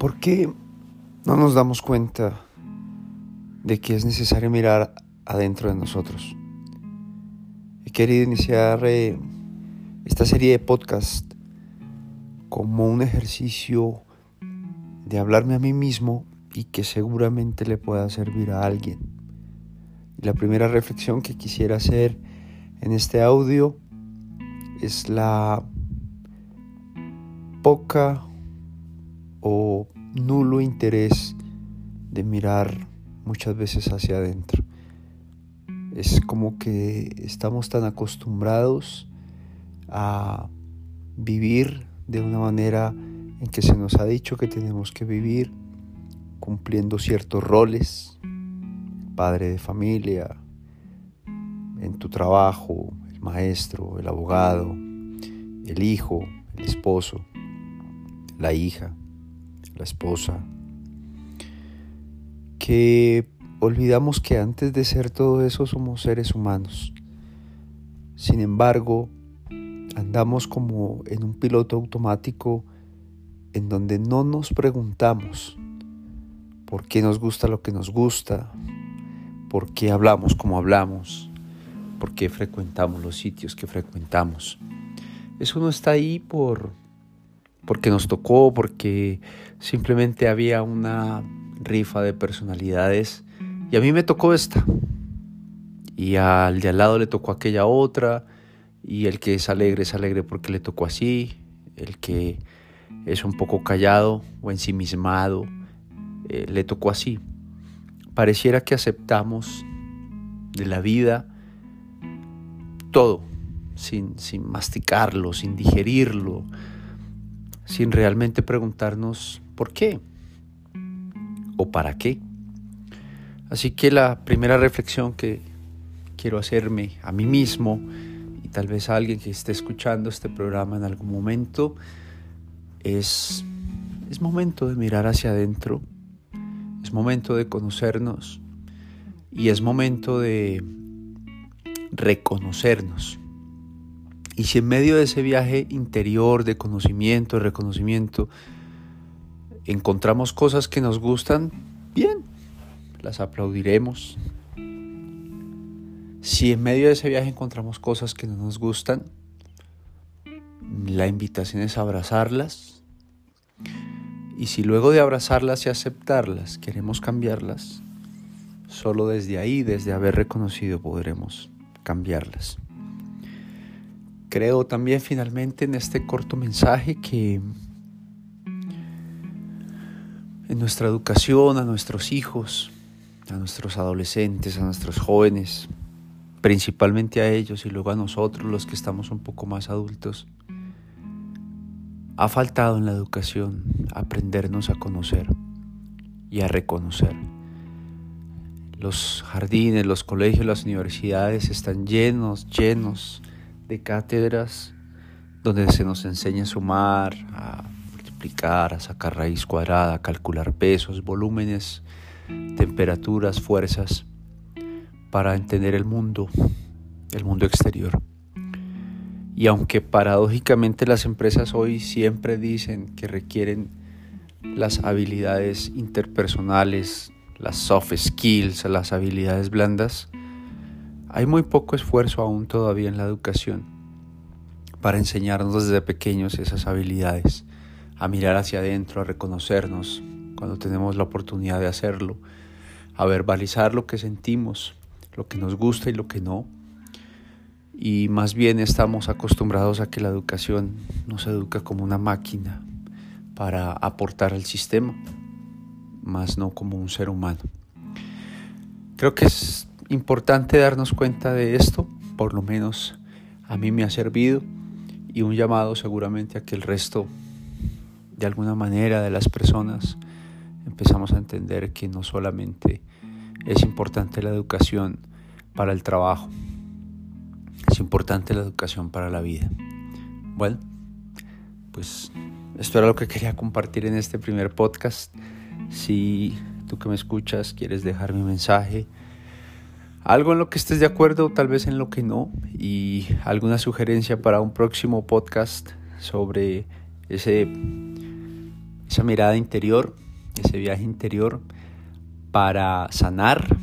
¿Por qué no nos damos cuenta de que es necesario mirar adentro de nosotros? He querido iniciar eh, esta serie de podcast como un ejercicio de hablarme a mí mismo y que seguramente le pueda servir a alguien. Y la primera reflexión que quisiera hacer en este audio es la poca o nulo interés de mirar muchas veces hacia adentro. Es como que estamos tan acostumbrados a vivir de una manera en que se nos ha dicho que tenemos que vivir cumpliendo ciertos roles, padre de familia, en tu trabajo, el maestro, el abogado, el hijo, el esposo, la hija la esposa, que olvidamos que antes de ser todo eso somos seres humanos. Sin embargo, andamos como en un piloto automático en donde no nos preguntamos por qué nos gusta lo que nos gusta, por qué hablamos como hablamos, por qué frecuentamos los sitios que frecuentamos. Eso no está ahí por porque nos tocó, porque simplemente había una rifa de personalidades y a mí me tocó esta. Y al de al lado le tocó aquella otra y el que es alegre es alegre porque le tocó así, el que es un poco callado o ensimismado eh, le tocó así. Pareciera que aceptamos de la vida todo, sin, sin masticarlo, sin digerirlo, sin realmente preguntarnos por qué o para qué. Así que la primera reflexión que quiero hacerme a mí mismo y tal vez a alguien que esté escuchando este programa en algún momento es, es momento de mirar hacia adentro, es momento de conocernos y es momento de reconocernos. Y si en medio de ese viaje interior de conocimiento, de reconocimiento, encontramos cosas que nos gustan, bien, las aplaudiremos. Si en medio de ese viaje encontramos cosas que no nos gustan, la invitación es abrazarlas. Y si luego de abrazarlas y aceptarlas queremos cambiarlas, solo desde ahí, desde haber reconocido, podremos cambiarlas. Creo también finalmente en este corto mensaje que en nuestra educación a nuestros hijos, a nuestros adolescentes, a nuestros jóvenes, principalmente a ellos y luego a nosotros los que estamos un poco más adultos, ha faltado en la educación aprendernos a conocer y a reconocer. Los jardines, los colegios, las universidades están llenos, llenos de cátedras donde se nos enseña a sumar, a multiplicar, a sacar raíz cuadrada, a calcular pesos, volúmenes, temperaturas, fuerzas, para entender el mundo, el mundo exterior. Y aunque paradójicamente las empresas hoy siempre dicen que requieren las habilidades interpersonales, las soft skills, las habilidades blandas, hay muy poco esfuerzo aún todavía en la educación para enseñarnos desde pequeños esas habilidades, a mirar hacia adentro, a reconocernos cuando tenemos la oportunidad de hacerlo, a verbalizar lo que sentimos, lo que nos gusta y lo que no. Y más bien estamos acostumbrados a que la educación nos educa como una máquina para aportar al sistema, más no como un ser humano. Creo que es importante darnos cuenta de esto, por lo menos a mí me ha servido y un llamado seguramente a que el resto, de alguna manera, de las personas empezamos a entender que no solamente es importante la educación para el trabajo, es importante la educación para la vida. Bueno, pues esto era lo que quería compartir en este primer podcast. Si tú que me escuchas quieres dejar mi mensaje, algo en lo que estés de acuerdo, tal vez en lo que no, y alguna sugerencia para un próximo podcast sobre ese, esa mirada interior, ese viaje interior para sanar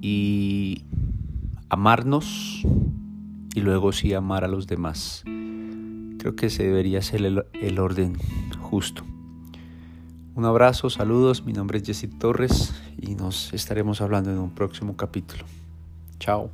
y amarnos y luego sí amar a los demás. Creo que ese debería ser el, orden justo. Un abrazo, saludos, mi nombre es Jesse Torres y nos estaremos hablando en un próximo capítulo. Tchau.